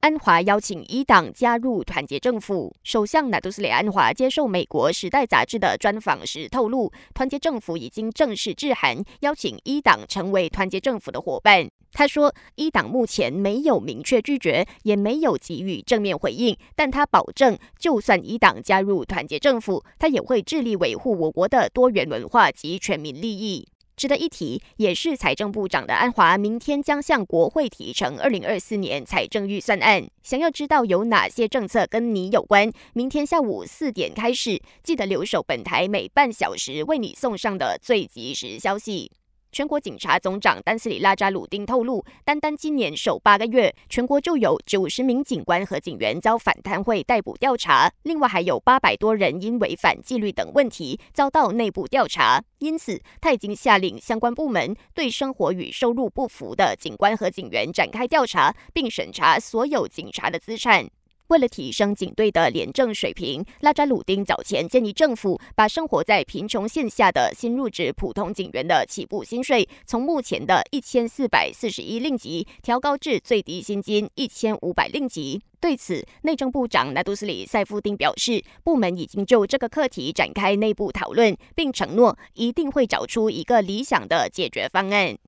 安华邀请伊党加入团结政府。首相纳杜斯里安华接受美国《时代》杂志的专访时透露，团结政府已经正式致函邀请伊党成为团结政府的伙伴。他说，伊党目前没有明确拒绝，也没有给予正面回应，但他保证，就算伊党加入团结政府，他也会致力维护我国的多元文化及全民利益。值得一提，也是财政部长的安华，明天将向国会提呈二零二四年财政预算案。想要知道有哪些政策跟你有关，明天下午四点开始，记得留守本台每半小时为你送上的最及时消息。全国警察总长丹斯里拉扎鲁丁透露，单单今年首八个月，全国就有九十名警官和警员遭反贪会逮捕调查，另外还有八百多人因违反纪律等问题遭到内部调查。因此，他已经下令相关部门对生活与收入不符的警官和警员展开调查，并审查所有警察的资产。为了提升警队的廉政水平，拉扎鲁丁早前建议政府把生活在贫穷线下的新入职普通警员的起步薪水从目前的一千四百四十一令吉调高至最低薪金一千五百令吉。对此，内政部长纳杜斯里塞夫丁表示，部门已经就这个课题展开内部讨论，并承诺一定会找出一个理想的解决方案。